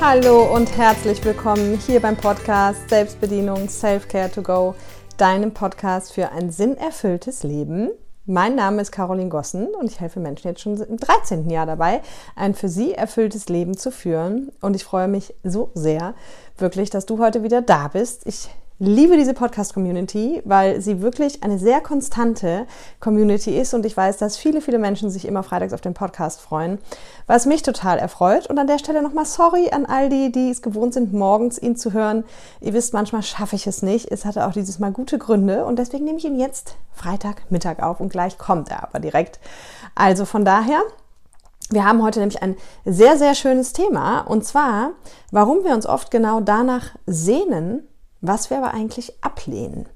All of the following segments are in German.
Hallo und herzlich willkommen hier beim Podcast Selbstbedienung Self-Care to Go, deinem Podcast für ein sinnerfülltes Leben. Mein Name ist Caroline Gossen und ich helfe Menschen jetzt schon im 13. Jahr dabei, ein für sie erfülltes Leben zu führen. Und ich freue mich so sehr, wirklich, dass du heute wieder da bist. Ich liebe diese Podcast-Community, weil sie wirklich eine sehr konstante Community ist und ich weiß, dass viele, viele Menschen sich immer freitags auf den Podcast freuen, was mich total erfreut. Und an der Stelle nochmal sorry an all die, die es gewohnt sind, morgens ihn zu hören. Ihr wisst, manchmal schaffe ich es nicht. Es hatte auch dieses Mal gute Gründe und deswegen nehme ich ihn jetzt Freitagmittag auf und gleich kommt er aber direkt. Also von daher, wir haben heute nämlich ein sehr, sehr schönes Thema und zwar, warum wir uns oft genau danach sehnen, was wir aber eigentlich ablehnen.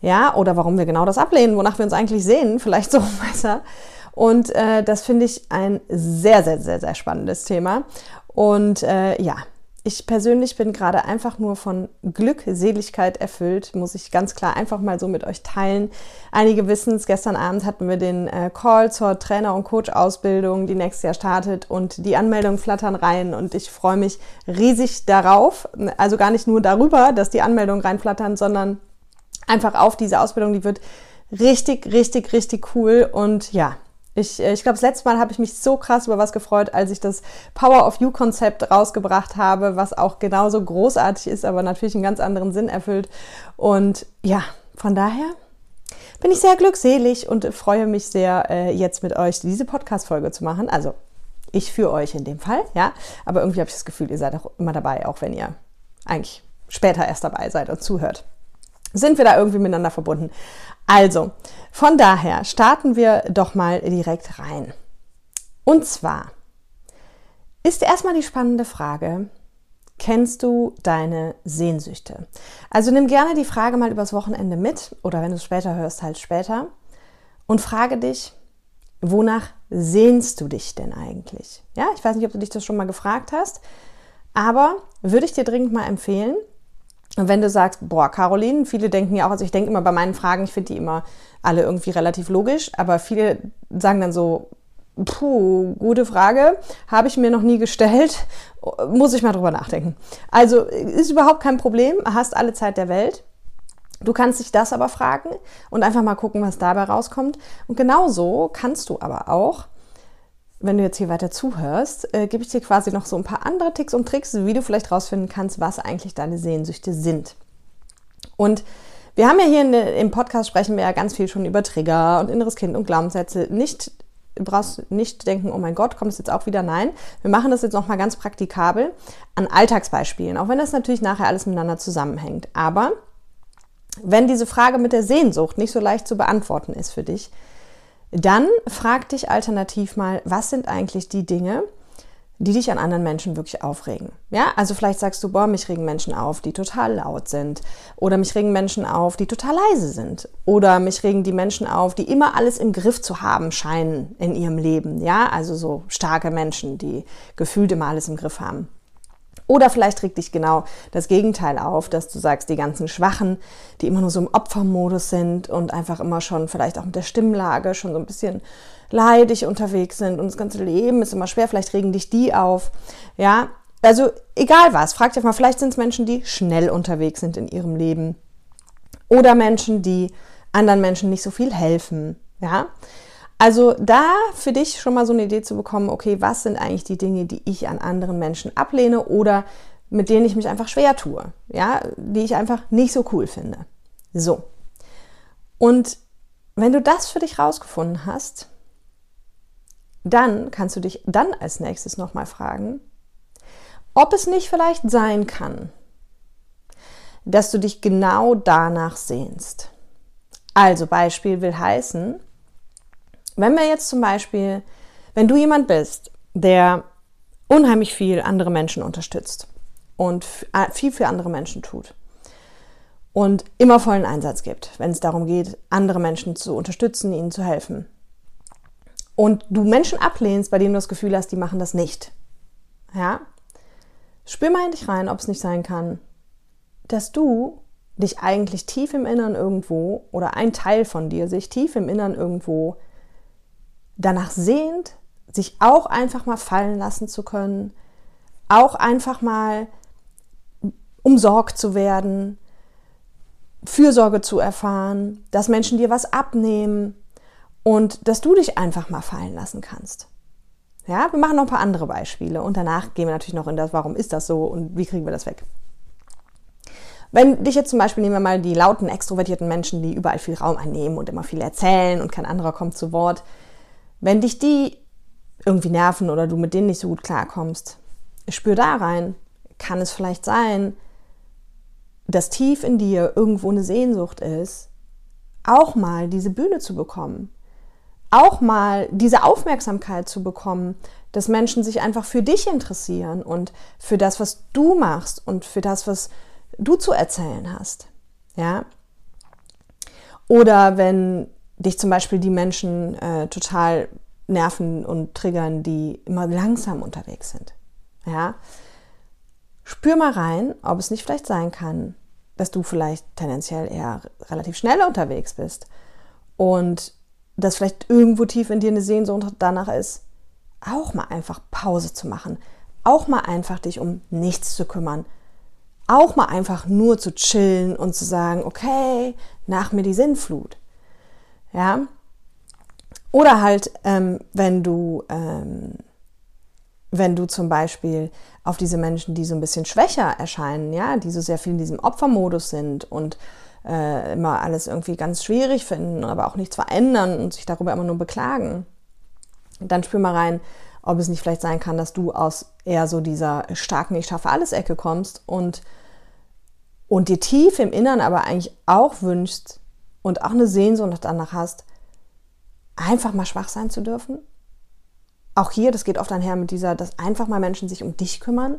Ja, oder warum wir genau das ablehnen, wonach wir uns eigentlich sehen, vielleicht so besser. Und äh, das finde ich ein sehr, sehr, sehr, sehr spannendes Thema. Und äh, ja, ich persönlich bin gerade einfach nur von Glückseligkeit erfüllt, muss ich ganz klar einfach mal so mit euch teilen. Einige wissen es, gestern Abend hatten wir den äh, Call zur Trainer- und Coach-Ausbildung, die nächstes Jahr startet und die Anmeldungen flattern rein und ich freue mich riesig darauf. Also gar nicht nur darüber, dass die Anmeldungen reinflattern, sondern einfach auf diese Ausbildung, die wird richtig, richtig, richtig cool und ja, ich, äh, ich glaube, das letzte Mal habe ich mich so krass über was gefreut, als ich das Power of You-Konzept rausgebracht habe, was auch genauso großartig ist, aber natürlich einen ganz anderen Sinn erfüllt. Und ja, von daher bin ich sehr glückselig und freue mich sehr, äh, jetzt mit euch diese Podcast-Folge zu machen. Also ich für euch in dem Fall, ja. Aber irgendwie habe ich das Gefühl, ihr seid auch immer dabei, auch wenn ihr eigentlich später erst dabei seid und zuhört. Sind wir da irgendwie miteinander verbunden? Also, von daher starten wir doch mal direkt rein. Und zwar ist erstmal die spannende Frage, kennst du deine Sehnsüchte? Also nimm gerne die Frage mal übers Wochenende mit oder wenn du es später hörst, halt später und frage dich, wonach sehnst du dich denn eigentlich? Ja, ich weiß nicht, ob du dich das schon mal gefragt hast, aber würde ich dir dringend mal empfehlen, und wenn du sagst, boah, Caroline, viele denken ja auch, also ich denke immer bei meinen Fragen, ich finde die immer alle irgendwie relativ logisch, aber viele sagen dann so, puh, gute Frage, habe ich mir noch nie gestellt, muss ich mal drüber nachdenken. Also ist überhaupt kein Problem, hast alle Zeit der Welt. Du kannst dich das aber fragen und einfach mal gucken, was dabei rauskommt. Und genauso kannst du aber auch wenn du jetzt hier weiter zuhörst, äh, gebe ich dir quasi noch so ein paar andere Ticks und Tricks, wie du vielleicht rausfinden kannst, was eigentlich deine Sehnsüchte sind. Und wir haben ja hier der, im Podcast sprechen wir ja ganz viel schon über Trigger und inneres Kind und Glaubenssätze. Nicht, brauchst nicht denken, oh mein Gott, kommt es jetzt auch wieder? Nein. Wir machen das jetzt nochmal ganz praktikabel an Alltagsbeispielen, auch wenn das natürlich nachher alles miteinander zusammenhängt. Aber wenn diese Frage mit der Sehnsucht nicht so leicht zu beantworten ist für dich, dann frag dich alternativ mal, was sind eigentlich die Dinge, die dich an anderen Menschen wirklich aufregen. Ja, also vielleicht sagst du, boah, mich regen Menschen auf, die total laut sind. Oder mich regen Menschen auf, die total leise sind. Oder mich regen die Menschen auf, die immer alles im Griff zu haben scheinen in ihrem Leben. Ja, also so starke Menschen, die gefühlt immer alles im Griff haben. Oder vielleicht regt dich genau das Gegenteil auf, dass du sagst, die ganzen Schwachen, die immer nur so im Opfermodus sind und einfach immer schon vielleicht auch mit der Stimmlage schon so ein bisschen leidig unterwegs sind und das ganze Leben ist immer schwer, vielleicht regen dich die auf. Ja, also egal was, frag dich mal, vielleicht sind es Menschen, die schnell unterwegs sind in ihrem Leben oder Menschen, die anderen Menschen nicht so viel helfen. Ja, also da für dich schon mal so eine Idee zu bekommen, okay, was sind eigentlich die Dinge, die ich an anderen Menschen ablehne oder mit denen ich mich einfach schwer tue, ja, die ich einfach nicht so cool finde. So. Und wenn du das für dich rausgefunden hast, dann kannst du dich dann als nächstes nochmal fragen, ob es nicht vielleicht sein kann, dass du dich genau danach sehnst. Also Beispiel will heißen, wenn wir jetzt zum Beispiel, wenn du jemand bist, der unheimlich viel andere Menschen unterstützt und äh, viel für andere Menschen tut und immer vollen Einsatz gibt, wenn es darum geht, andere Menschen zu unterstützen, ihnen zu helfen. Und du Menschen ablehnst, bei denen du das Gefühl hast, die machen das nicht. Ja? Spür mal in dich rein, ob es nicht sein kann, dass du dich eigentlich tief im Innern irgendwo oder ein Teil von dir sich tief im Innern irgendwo danach sehnt, sich auch einfach mal fallen lassen zu können, auch einfach mal umsorgt zu werden, Fürsorge zu erfahren, dass Menschen dir was abnehmen und dass du dich einfach mal fallen lassen kannst. Ja, wir machen noch ein paar andere Beispiele und danach gehen wir natürlich noch in das, warum ist das so und wie kriegen wir das weg. Wenn dich jetzt zum Beispiel, nehmen wir mal die lauten, extrovertierten Menschen, die überall viel Raum einnehmen und immer viel erzählen und kein anderer kommt zu Wort, wenn dich die irgendwie nerven oder du mit denen nicht so gut klarkommst, spür da rein. Kann es vielleicht sein, dass tief in dir irgendwo eine Sehnsucht ist, auch mal diese Bühne zu bekommen, auch mal diese Aufmerksamkeit zu bekommen, dass Menschen sich einfach für dich interessieren und für das, was du machst und für das, was du zu erzählen hast. Ja? Oder wenn dich zum Beispiel die Menschen äh, total nerven und triggern, die immer langsam unterwegs sind. Ja? Spür mal rein, ob es nicht vielleicht sein kann, dass du vielleicht tendenziell eher relativ schnell unterwegs bist und dass vielleicht irgendwo tief in dir eine Sehnsucht danach ist, auch mal einfach Pause zu machen, auch mal einfach dich um nichts zu kümmern, auch mal einfach nur zu chillen und zu sagen, okay, nach mir die Sinnflut. Ja. Oder halt, ähm, wenn du ähm, wenn du zum Beispiel auf diese Menschen, die so ein bisschen schwächer erscheinen, ja, die so sehr viel in diesem Opfermodus sind und äh, immer alles irgendwie ganz schwierig finden, aber auch nichts verändern und sich darüber immer nur beklagen, dann spür mal rein, ob es nicht vielleicht sein kann, dass du aus eher so dieser starken Ich schaffe alles Ecke kommst und, und dir tief im Innern aber eigentlich auch wünschst und auch eine Sehnsucht danach hast, einfach mal schwach sein zu dürfen auch hier, das geht oft einher mit dieser, dass einfach mal Menschen sich um dich kümmern,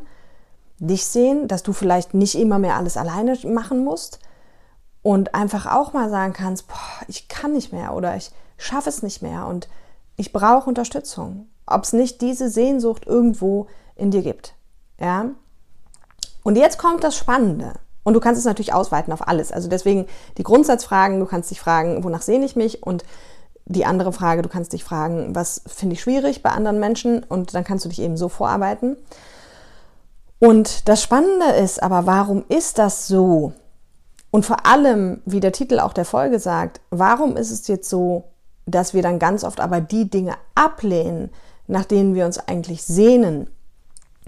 dich sehen, dass du vielleicht nicht immer mehr alles alleine machen musst und einfach auch mal sagen kannst, boah, ich kann nicht mehr oder ich schaffe es nicht mehr und ich brauche Unterstützung. Ob es nicht diese Sehnsucht irgendwo in dir gibt. Ja? Und jetzt kommt das Spannende. Und du kannst es natürlich ausweiten auf alles. Also deswegen die Grundsatzfragen, du kannst dich fragen, wonach sehne ich mich und die andere Frage, du kannst dich fragen, was finde ich schwierig bei anderen Menschen und dann kannst du dich eben so vorarbeiten. Und das Spannende ist aber, warum ist das so? Und vor allem, wie der Titel auch der Folge sagt, warum ist es jetzt so, dass wir dann ganz oft aber die Dinge ablehnen, nach denen wir uns eigentlich sehnen?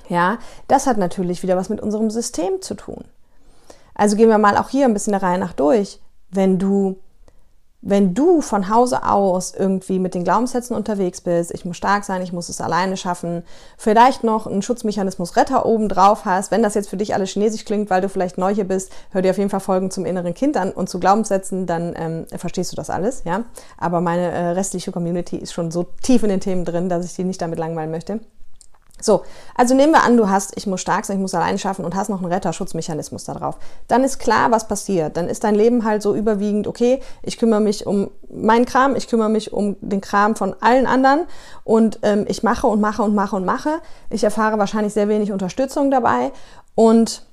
Ja, das hat natürlich wieder was mit unserem System zu tun. Also gehen wir mal auch hier ein bisschen der Reihe nach durch. Wenn du wenn du von Hause aus irgendwie mit den Glaubenssätzen unterwegs bist, ich muss stark sein, ich muss es alleine schaffen, vielleicht noch einen Schutzmechanismus Retter oben drauf hast, wenn das jetzt für dich alles chinesisch klingt, weil du vielleicht neu hier bist, hör dir auf jeden Fall Folgen zum inneren Kind an und zu Glaubenssätzen, dann ähm, verstehst du das alles, ja. Aber meine äh, restliche Community ist schon so tief in den Themen drin, dass ich die nicht damit langweilen möchte. So, also nehmen wir an, du hast, ich muss stark sein, ich muss allein schaffen und hast noch einen Retterschutzmechanismus da drauf. Dann ist klar, was passiert. Dann ist dein Leben halt so überwiegend, okay, ich kümmere mich um meinen Kram, ich kümmere mich um den Kram von allen anderen und ähm, ich mache und mache und mache und mache. Ich erfahre wahrscheinlich sehr wenig Unterstützung dabei und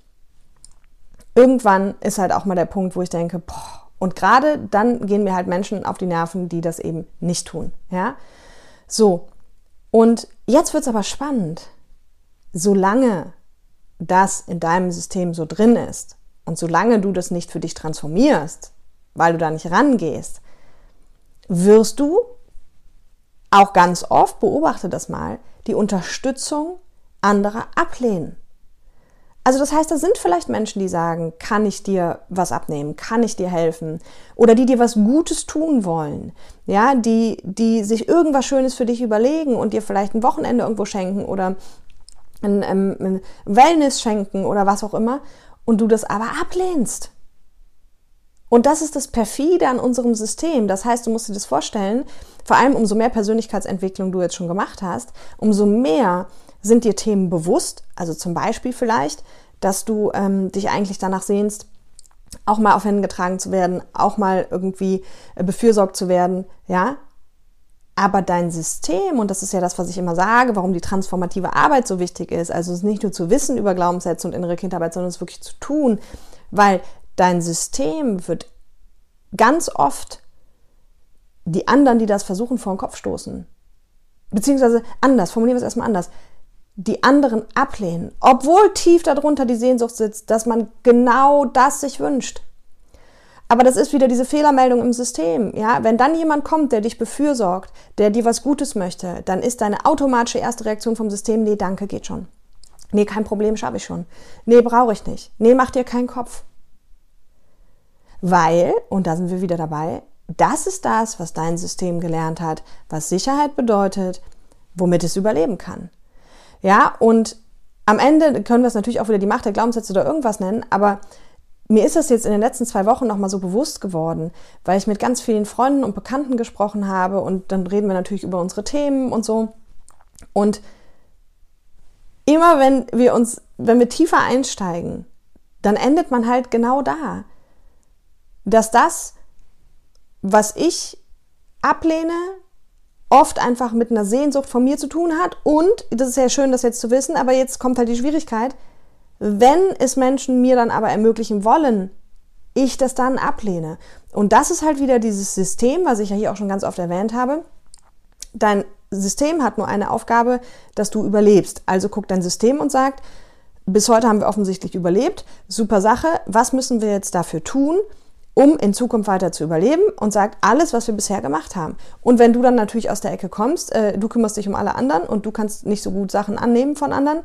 irgendwann ist halt auch mal der Punkt, wo ich denke, boah, und gerade dann gehen mir halt Menschen auf die Nerven, die das eben nicht tun, ja. So, und jetzt wird es aber spannend. Solange das in deinem System so drin ist und solange du das nicht für dich transformierst, weil du da nicht rangehst, wirst du auch ganz oft, beobachte das mal, die Unterstützung anderer ablehnen. Also das heißt, da sind vielleicht Menschen, die sagen, kann ich dir was abnehmen, kann ich dir helfen oder die dir was Gutes tun wollen, ja, die, die sich irgendwas Schönes für dich überlegen und dir vielleicht ein Wochenende irgendwo schenken oder ein, ein, ein Wellness schenken oder was auch immer und du das aber ablehnst. Und das ist das Perfide an unserem System. Das heißt, du musst dir das vorstellen, vor allem umso mehr Persönlichkeitsentwicklung du jetzt schon gemacht hast, umso mehr sind dir Themen bewusst? Also zum Beispiel vielleicht, dass du ähm, dich eigentlich danach sehnst, auch mal auf Händen getragen zu werden, auch mal irgendwie äh, befürsorgt zu werden, ja? Aber dein System, und das ist ja das, was ich immer sage, warum die transformative Arbeit so wichtig ist, also es nicht nur zu wissen über Glaubenssätze und innere Kindarbeit, sondern es wirklich zu tun, weil dein System wird ganz oft die anderen, die das versuchen, vor den Kopf stoßen. Beziehungsweise anders, formulieren wir es erstmal anders die anderen ablehnen, obwohl tief darunter die Sehnsucht sitzt, dass man genau das sich wünscht. Aber das ist wieder diese Fehlermeldung im System. Ja, wenn dann jemand kommt, der dich befürsorgt, der dir was Gutes möchte, dann ist deine automatische erste Reaktion vom System, nee, danke, geht schon. Nee, kein Problem, schaffe ich schon. Nee, brauche ich nicht. Nee, mach dir keinen Kopf. Weil, und da sind wir wieder dabei, das ist das, was dein System gelernt hat, was Sicherheit bedeutet, womit es überleben kann. Ja, und am Ende können wir es natürlich auch wieder die Macht der Glaubenssätze oder irgendwas nennen, aber mir ist das jetzt in den letzten zwei Wochen nochmal so bewusst geworden, weil ich mit ganz vielen Freunden und Bekannten gesprochen habe und dann reden wir natürlich über unsere Themen und so. Und immer wenn wir uns, wenn wir tiefer einsteigen, dann endet man halt genau da. Dass das, was ich ablehne, oft einfach mit einer Sehnsucht von mir zu tun hat. Und, das ist ja schön, das jetzt zu wissen, aber jetzt kommt halt die Schwierigkeit, wenn es Menschen mir dann aber ermöglichen wollen, ich das dann ablehne. Und das ist halt wieder dieses System, was ich ja hier auch schon ganz oft erwähnt habe. Dein System hat nur eine Aufgabe, dass du überlebst. Also guckt dein System und sagt, bis heute haben wir offensichtlich überlebt. Super Sache. Was müssen wir jetzt dafür tun, um in Zukunft weiter zu überleben? Und sagt alles, was wir bisher gemacht haben. Und wenn du dann natürlich aus der Ecke kommst, äh, du kümmerst dich um alle anderen und du kannst nicht so gut Sachen annehmen von anderen,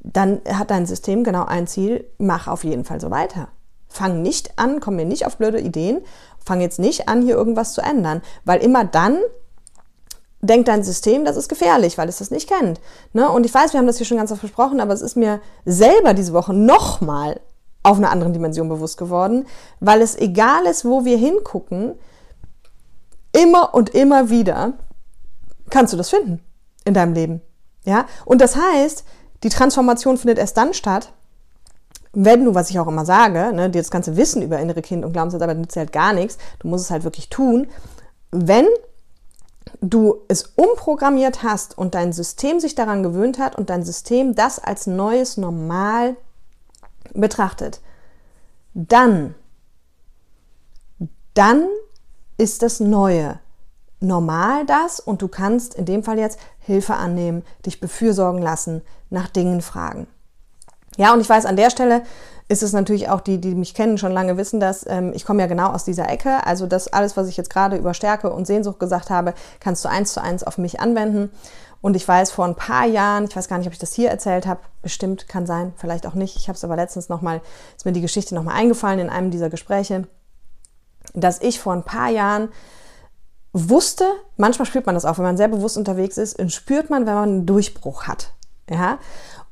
dann hat dein System genau ein Ziel, mach auf jeden Fall so weiter. Fang nicht an, komm mir nicht auf blöde Ideen, fang jetzt nicht an, hier irgendwas zu ändern, weil immer dann denkt dein System, das ist gefährlich, weil es das nicht kennt. Ne? Und ich weiß, wir haben das hier schon ganz oft besprochen, aber es ist mir selber diese Woche nochmal auf einer anderen Dimension bewusst geworden, weil es egal ist, wo wir hingucken, immer und immer wieder kannst du das finden in deinem Leben. Ja? Und das heißt, die Transformation findet erst dann statt, wenn du, was ich auch immer sage, ne, dir das ganze Wissen über innere Kind und Glaubenssätze, aber nützt halt gar nichts, du musst es halt wirklich tun, wenn du es umprogrammiert hast und dein System sich daran gewöhnt hat und dein System das als neues Normal betrachtet, dann, dann ist das Neue normal das und du kannst in dem Fall jetzt Hilfe annehmen, dich befürsorgen lassen, nach Dingen fragen. Ja, und ich weiß, an der Stelle ist es natürlich auch die, die mich kennen, schon lange wissen dass Ähm, ich komme ja genau aus dieser Ecke. Also das alles, was ich jetzt gerade über Stärke und Sehnsucht gesagt habe, kannst du eins zu eins auf mich anwenden. Und ich weiß, vor ein paar Jahren, ich weiß gar nicht, ob ich das hier erzählt habe, bestimmt kann sein, vielleicht auch nicht. Ich habe es aber letztens nochmal, ist mir die Geschichte nochmal eingefallen in einem dieser Gespräche, dass ich vor ein paar Jahren wusste, manchmal spürt man das auch, wenn man sehr bewusst unterwegs ist, spürt man, wenn man einen Durchbruch hat. Ja?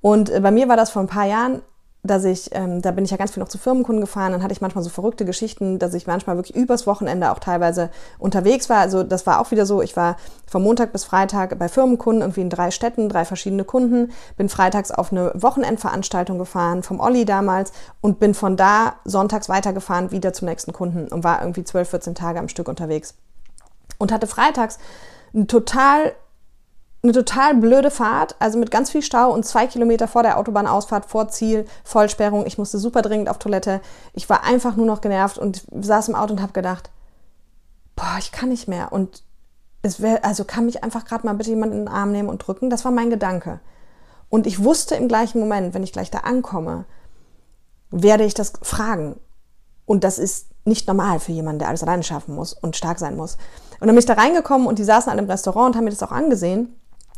Und äh, bei mir war das vor ein paar Jahren, dass ich, ähm, da bin ich ja ganz viel noch zu Firmenkunden gefahren, dann hatte ich manchmal so verrückte Geschichten, dass ich manchmal wirklich übers Wochenende auch teilweise unterwegs war. Also das war auch wieder so, ich war vom Montag bis Freitag bei Firmenkunden, irgendwie in drei Städten, drei verschiedene Kunden, bin freitags auf eine Wochenendveranstaltung gefahren, vom Olli damals und bin von da sonntags weitergefahren, wieder zum nächsten Kunden und war irgendwie 12, 14 Tage am Stück unterwegs und hatte freitags eine total, eine total blöde Fahrt, also mit ganz viel Stau und zwei Kilometer vor der Autobahnausfahrt, vor Ziel, Vollsperrung. Ich musste super dringend auf Toilette. Ich war einfach nur noch genervt und saß im Auto und habe gedacht, boah, ich kann nicht mehr. Und es wäre, also kann mich einfach gerade mal bitte jemand in den Arm nehmen und drücken. Das war mein Gedanke. Und ich wusste im gleichen Moment, wenn ich gleich da ankomme, werde ich das fragen. Und das ist nicht normal für jemanden, der alles alleine schaffen muss und stark sein muss. Und dann bin ich da reingekommen und die saßen alle im Restaurant und haben mir das auch angesehen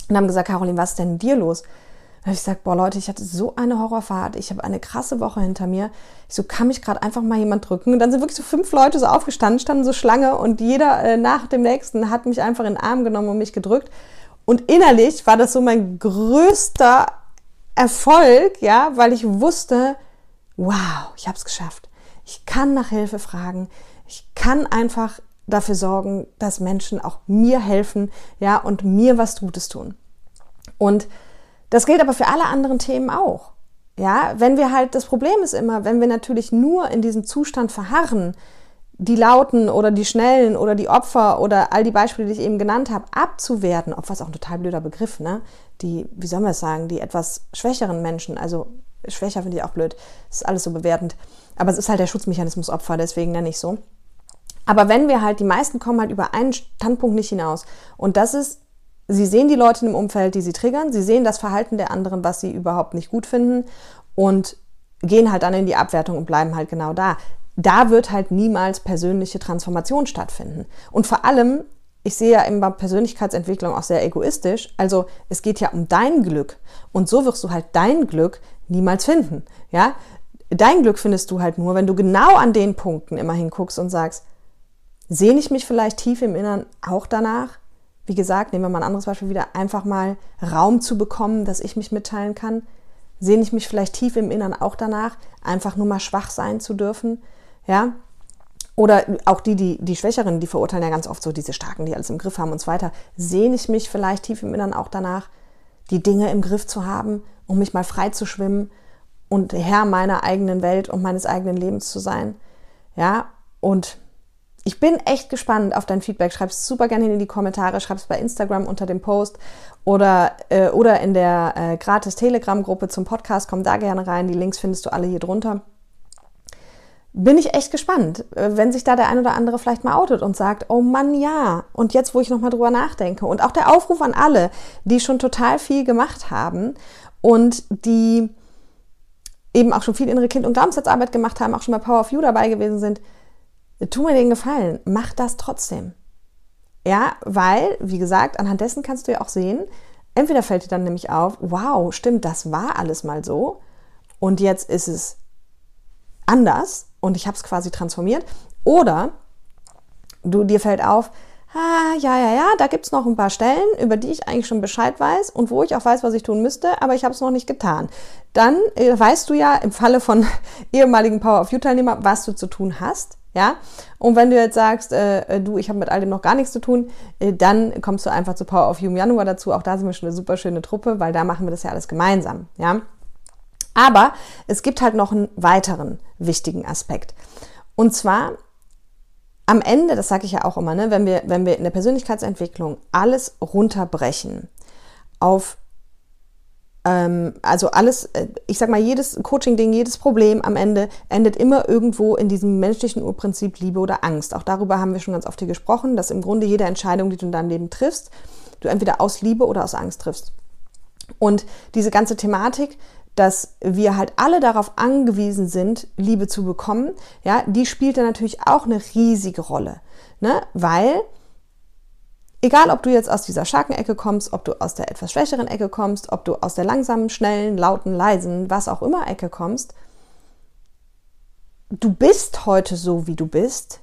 und haben gesagt, Caroline, was ist denn dir los? Und habe ich gesagt, boah Leute, ich hatte so eine Horrorfahrt, ich habe eine krasse Woche hinter mir. Ich so, kann mich gerade einfach mal jemand drücken? Und dann sind wirklich so fünf Leute so aufgestanden, standen so Schlange und jeder äh, nach dem nächsten hat mich einfach in den Arm genommen und mich gedrückt. Und innerlich war das so mein größter Erfolg, ja, weil ich wusste, wow, ich habe es geschafft. Ich kann nach Hilfe fragen. Ich kann einfach dafür sorgen, dass Menschen auch mir helfen, ja, und mir was Gutes tun. Und das gilt aber für alle anderen Themen auch. Ja, wenn wir halt, das Problem ist immer, wenn wir natürlich nur in diesem Zustand verharren, die Lauten oder die Schnellen oder die Opfer oder all die Beispiele, die ich eben genannt habe, abzuwerten, Opfer ist auch ein total blöder Begriff, ne? Die, wie soll man es sagen, die etwas schwächeren Menschen, also schwächer finde ich auch blöd, das ist alles so bewertend, aber es ist halt der Schutzmechanismus Opfer, deswegen nenne ich so. Aber wenn wir halt, die meisten kommen halt über einen Standpunkt nicht hinaus. Und das ist, sie sehen die Leute im Umfeld, die sie triggern, sie sehen das Verhalten der anderen, was sie überhaupt nicht gut finden und gehen halt dann in die Abwertung und bleiben halt genau da. Da wird halt niemals persönliche Transformation stattfinden. Und vor allem, ich sehe ja immer Persönlichkeitsentwicklung auch sehr egoistisch. Also es geht ja um dein Glück. Und so wirst du halt dein Glück niemals finden. Ja? Dein Glück findest du halt nur, wenn du genau an den Punkten immer hinguckst und sagst, sehne ich mich vielleicht tief im Innern auch danach? Wie gesagt, nehmen wir mal ein anderes Beispiel wieder, einfach mal Raum zu bekommen, dass ich mich mitteilen kann. Sehne ich mich vielleicht tief im Innern auch danach, einfach nur mal schwach sein zu dürfen? Ja? Oder auch die, die, die Schwächeren, die verurteilen ja ganz oft so diese Starken, die alles im Griff haben und so weiter. Sehne ich mich vielleicht tief im Innern auch danach, die Dinge im Griff zu haben, um mich mal frei zu schwimmen und Herr meiner eigenen Welt und meines eigenen Lebens zu sein? Ja? Und ich bin echt gespannt auf dein Feedback. Schreib es super gerne in die Kommentare, schreib es bei Instagram unter dem Post oder, äh, oder in der äh, gratis Telegram-Gruppe zum Podcast. Komm da gerne rein. Die Links findest du alle hier drunter. Bin ich echt gespannt, äh, wenn sich da der ein oder andere vielleicht mal outet und sagt, oh Mann, ja. Und jetzt, wo ich nochmal drüber nachdenke. Und auch der Aufruf an alle, die schon total viel gemacht haben und die eben auch schon viel innere Kind- und Glaubenssatzarbeit gemacht haben, auch schon bei Power of You dabei gewesen sind tu mir den Gefallen, mach das trotzdem. Ja, weil, wie gesagt, anhand dessen kannst du ja auch sehen, entweder fällt dir dann nämlich auf, wow, stimmt, das war alles mal so und jetzt ist es anders und ich habe es quasi transformiert. Oder du dir fällt auf, ah, ja, ja, ja, da gibt es noch ein paar Stellen, über die ich eigentlich schon Bescheid weiß und wo ich auch weiß, was ich tun müsste, aber ich habe es noch nicht getan. Dann äh, weißt du ja im Falle von ehemaligen Power of You-Teilnehmer, was du zu tun hast. Ja? Und wenn du jetzt sagst, äh, äh, du, ich habe mit all dem noch gar nichts zu tun, äh, dann kommst du einfach zu Power of im Januar dazu. Auch da sind wir schon eine super schöne Truppe, weil da machen wir das ja alles gemeinsam. Ja? Aber es gibt halt noch einen weiteren wichtigen Aspekt. Und zwar am Ende, das sage ich ja auch immer, ne, wenn, wir, wenn wir in der Persönlichkeitsentwicklung alles runterbrechen auf also alles, äh, ich sag mal, jedes Coaching-Ding, jedes Problem am Ende endet immer irgendwo in diesem menschlichen Urprinzip Liebe oder Angst. Auch darüber haben wir schon ganz oft hier gesprochen, dass im Grunde jede Entscheidung, die du in deinem Leben triffst, du entweder aus Liebe oder aus Angst triffst. Und diese ganze Thematik, dass wir halt alle darauf angewiesen sind, Liebe zu bekommen, ja, die spielt dann natürlich auch eine riesige Rolle, ne? Weil Egal, ob du jetzt aus dieser starken Ecke kommst, ob du aus der etwas schwächeren Ecke kommst, ob du aus der langsamen, schnellen, lauten, leisen, was auch immer Ecke kommst, du bist heute so, wie du bist,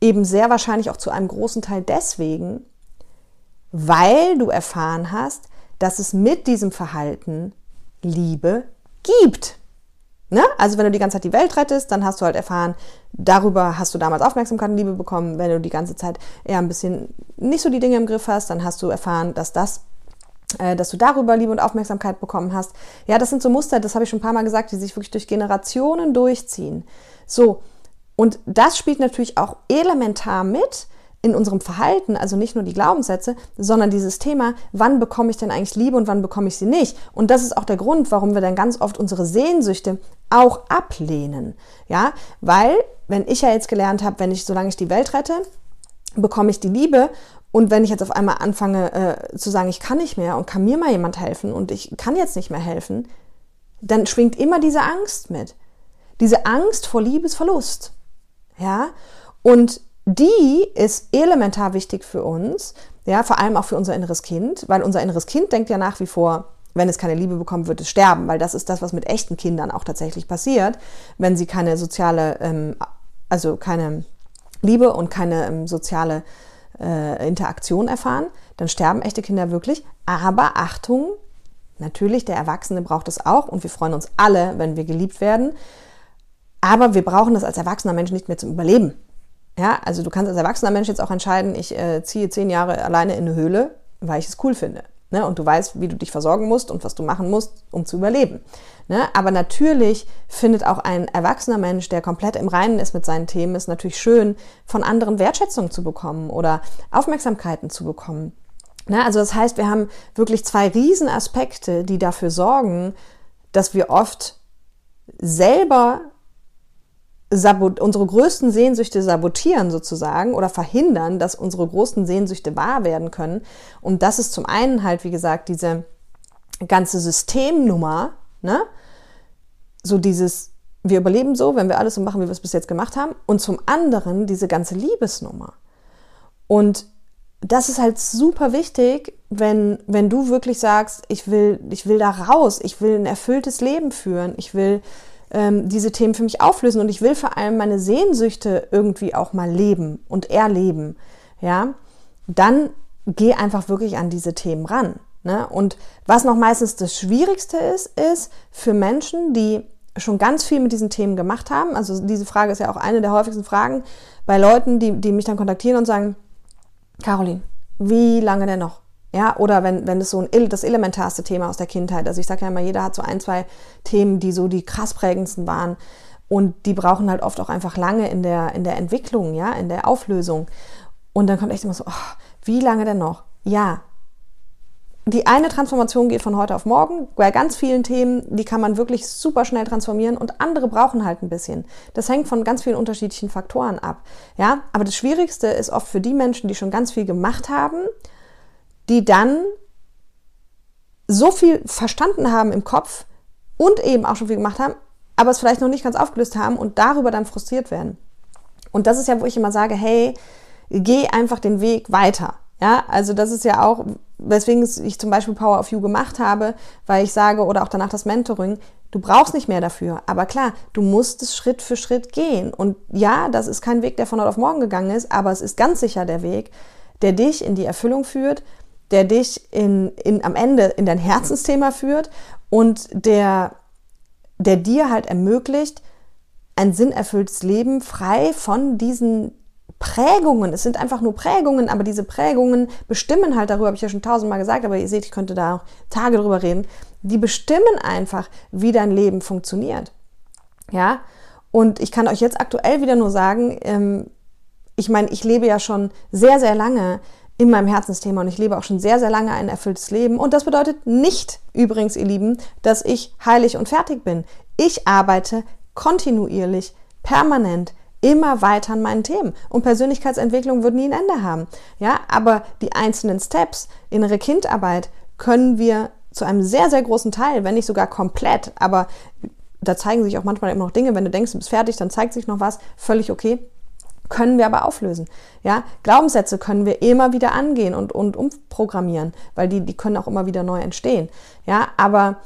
eben sehr wahrscheinlich auch zu einem großen Teil deswegen, weil du erfahren hast, dass es mit diesem Verhalten Liebe gibt. Ne? Also wenn du die ganze Zeit die Welt rettest, dann hast du halt erfahren, darüber hast du damals Aufmerksamkeit und Liebe bekommen. Wenn du die ganze Zeit eher ein bisschen nicht so die Dinge im Griff hast, dann hast du erfahren, dass das äh, dass du darüber Liebe und Aufmerksamkeit bekommen hast. Ja, das sind so Muster, das habe ich schon ein paar Mal gesagt, die sich wirklich durch Generationen durchziehen. So, und das spielt natürlich auch elementar mit, in unserem Verhalten, also nicht nur die Glaubenssätze, sondern dieses Thema, wann bekomme ich denn eigentlich Liebe und wann bekomme ich sie nicht? Und das ist auch der Grund, warum wir dann ganz oft unsere Sehnsüchte auch ablehnen. Ja, weil, wenn ich ja jetzt gelernt habe, wenn ich, solange ich die Welt rette, bekomme ich die Liebe und wenn ich jetzt auf einmal anfange äh, zu sagen, ich kann nicht mehr und kann mir mal jemand helfen und ich kann jetzt nicht mehr helfen, dann schwingt immer diese Angst mit. Diese Angst vor Liebesverlust. Ja, und die ist elementar wichtig für uns, ja, vor allem auch für unser inneres Kind, weil unser inneres Kind denkt ja nach wie vor, wenn es keine Liebe bekommt, wird es sterben, weil das ist das, was mit echten Kindern auch tatsächlich passiert, wenn sie keine soziale, ähm, also keine Liebe und keine ähm, soziale äh, Interaktion erfahren, dann sterben echte Kinder wirklich. Aber Achtung, natürlich, der Erwachsene braucht es auch und wir freuen uns alle, wenn wir geliebt werden. Aber wir brauchen das als erwachsener Mensch nicht mehr zum Überleben. Ja, also du kannst als erwachsener Mensch jetzt auch entscheiden, ich äh, ziehe zehn Jahre alleine in eine Höhle, weil ich es cool finde. Ne? Und du weißt, wie du dich versorgen musst und was du machen musst, um zu überleben. Ne? Aber natürlich findet auch ein erwachsener Mensch, der komplett im Reinen ist mit seinen Themen, es natürlich schön, von anderen Wertschätzung zu bekommen oder Aufmerksamkeiten zu bekommen. Ne? Also das heißt, wir haben wirklich zwei Riesenaspekte, die dafür sorgen, dass wir oft selber unsere größten Sehnsüchte sabotieren sozusagen oder verhindern, dass unsere großen Sehnsüchte wahr werden können. Und das ist zum einen halt, wie gesagt, diese ganze Systemnummer, ne? So dieses, wir überleben so, wenn wir alles so machen, wie wir es bis jetzt gemacht haben. Und zum anderen diese ganze Liebesnummer. Und das ist halt super wichtig, wenn, wenn du wirklich sagst, ich will, ich will da raus, ich will ein erfülltes Leben führen, ich will ähm, diese Themen für mich auflösen und ich will vor allem meine Sehnsüchte irgendwie auch mal leben und erleben, ja, dann geh einfach wirklich an diese Themen ran. Ne? Und was noch meistens das Schwierigste ist, ist für Menschen, die schon ganz viel mit diesen Themen gemacht haben, also diese Frage ist ja auch eine der häufigsten Fragen bei Leuten, die, die mich dann kontaktieren und sagen, Caroline, wie lange denn noch? Ja, oder wenn, wenn es so ein, das elementarste Thema aus der Kindheit, also ich sage ja immer, jeder hat so ein, zwei Themen, die so die krass prägendsten waren und die brauchen halt oft auch einfach lange in der, in der Entwicklung, ja, in der Auflösung. Und dann kommt echt immer so, oh, wie lange denn noch? Ja, die eine Transformation geht von heute auf morgen. Bei ganz vielen Themen, die kann man wirklich super schnell transformieren und andere brauchen halt ein bisschen. Das hängt von ganz vielen unterschiedlichen Faktoren ab. Ja, aber das Schwierigste ist oft für die Menschen, die schon ganz viel gemacht haben die dann so viel verstanden haben im Kopf und eben auch schon viel gemacht haben, aber es vielleicht noch nicht ganz aufgelöst haben und darüber dann frustriert werden. Und das ist ja, wo ich immer sage, hey, geh einfach den Weg weiter. Ja, also das ist ja auch, weswegen ich zum Beispiel Power of You gemacht habe, weil ich sage, oder auch danach das Mentoring, du brauchst nicht mehr dafür. Aber klar, du musst es Schritt für Schritt gehen. Und ja, das ist kein Weg, der von heute auf morgen gegangen ist, aber es ist ganz sicher der Weg, der dich in die Erfüllung führt der dich in, in, am Ende in dein Herzensthema führt und der, der dir halt ermöglicht, ein sinnerfülltes Leben frei von diesen Prägungen. Es sind einfach nur Prägungen, aber diese Prägungen bestimmen halt, darüber habe ich ja schon tausendmal gesagt, aber ihr seht, ich könnte da auch Tage drüber reden, die bestimmen einfach, wie dein Leben funktioniert. Ja, und ich kann euch jetzt aktuell wieder nur sagen, ähm, ich meine, ich lebe ja schon sehr, sehr lange in meinem Herzensthema und ich lebe auch schon sehr, sehr lange ein erfülltes Leben. Und das bedeutet nicht übrigens, ihr Lieben, dass ich heilig und fertig bin. Ich arbeite kontinuierlich, permanent, immer weiter an meinen Themen. Und Persönlichkeitsentwicklung wird nie ein Ende haben. Ja, aber die einzelnen Steps, innere Kindarbeit, können wir zu einem sehr, sehr großen Teil, wenn nicht sogar komplett, aber da zeigen sich auch manchmal immer noch Dinge, wenn du denkst, du bist fertig, dann zeigt sich noch was, völlig okay können wir aber auflösen. Ja, Glaubenssätze können wir immer wieder angehen und, und umprogrammieren, weil die, die können auch immer wieder neu entstehen. Ja, aber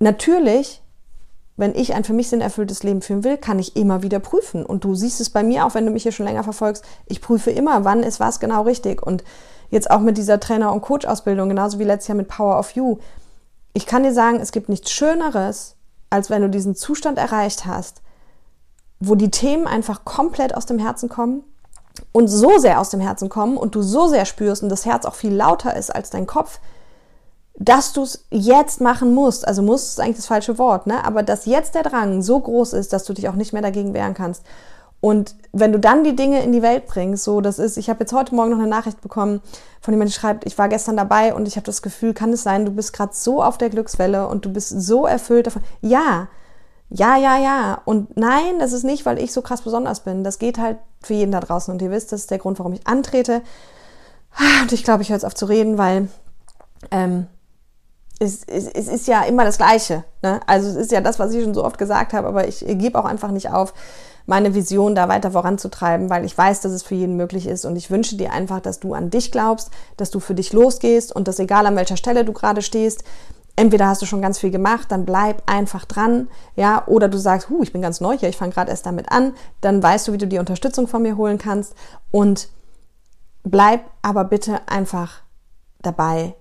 natürlich, wenn ich ein für mich sinnerfülltes Leben führen will, kann ich immer wieder prüfen. Und du siehst es bei mir auch, wenn du mich hier schon länger verfolgst. Ich prüfe immer, wann ist was genau richtig. Und jetzt auch mit dieser Trainer- und Coach-Ausbildung, genauso wie letztes Jahr mit Power of You. Ich kann dir sagen, es gibt nichts Schöneres, als wenn du diesen Zustand erreicht hast, wo die Themen einfach komplett aus dem Herzen kommen und so sehr aus dem Herzen kommen und du so sehr spürst und das Herz auch viel lauter ist als dein Kopf, dass du es jetzt machen musst. Also muss ist eigentlich das falsche Wort, ne? Aber dass jetzt der Drang so groß ist, dass du dich auch nicht mehr dagegen wehren kannst. Und wenn du dann die Dinge in die Welt bringst, so das ist, ich habe jetzt heute Morgen noch eine Nachricht bekommen von jemandem, der schreibt, ich war gestern dabei und ich habe das Gefühl, kann es sein, du bist gerade so auf der Glückswelle und du bist so erfüllt davon. Ja, ja, ja, ja. Und nein, das ist nicht, weil ich so krass besonders bin. Das geht halt für jeden da draußen. Und ihr wisst, das ist der Grund, warum ich antrete. Und ich glaube, ich höre jetzt auf zu reden, weil ähm, es, es, es ist ja immer das Gleiche. Ne? Also es ist ja das, was ich schon so oft gesagt habe, aber ich gebe auch einfach nicht auf, meine Vision da weiter voranzutreiben, weil ich weiß, dass es für jeden möglich ist. Und ich wünsche dir einfach, dass du an dich glaubst, dass du für dich losgehst und dass egal an welcher Stelle du gerade stehst, entweder hast du schon ganz viel gemacht, dann bleib einfach dran, ja, oder du sagst, hu, ich bin ganz neu hier, ich fange gerade erst damit an, dann weißt du, wie du die Unterstützung von mir holen kannst und bleib aber bitte einfach dabei,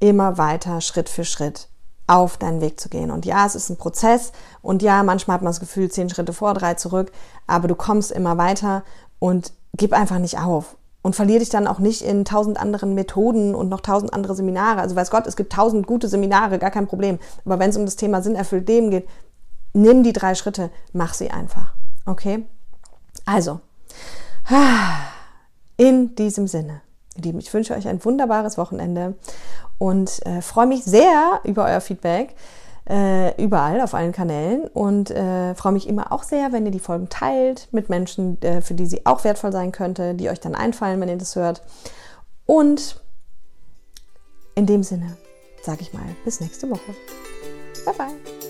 immer weiter Schritt für Schritt auf deinen Weg zu gehen. Und ja, es ist ein Prozess und ja, manchmal hat man das Gefühl, zehn Schritte vor, drei zurück, aber du kommst immer weiter und gib einfach nicht auf und verliere dich dann auch nicht in tausend anderen Methoden und noch tausend andere Seminare. Also weiß Gott, es gibt tausend gute Seminare, gar kein Problem. Aber wenn es um das Thema Sinn erfüllt Leben geht, nimm die drei Schritte, mach sie einfach. Okay? Also, in diesem Sinne, ihr Lieben, ich wünsche euch ein wunderbares Wochenende und äh, freue mich sehr über euer Feedback. Äh, überall auf allen Kanälen und äh, freue mich immer auch sehr, wenn ihr die Folgen teilt mit Menschen, äh, für die sie auch wertvoll sein könnte, die euch dann einfallen, wenn ihr das hört. Und in dem Sinne sage ich mal bis nächste Woche. Bye bye.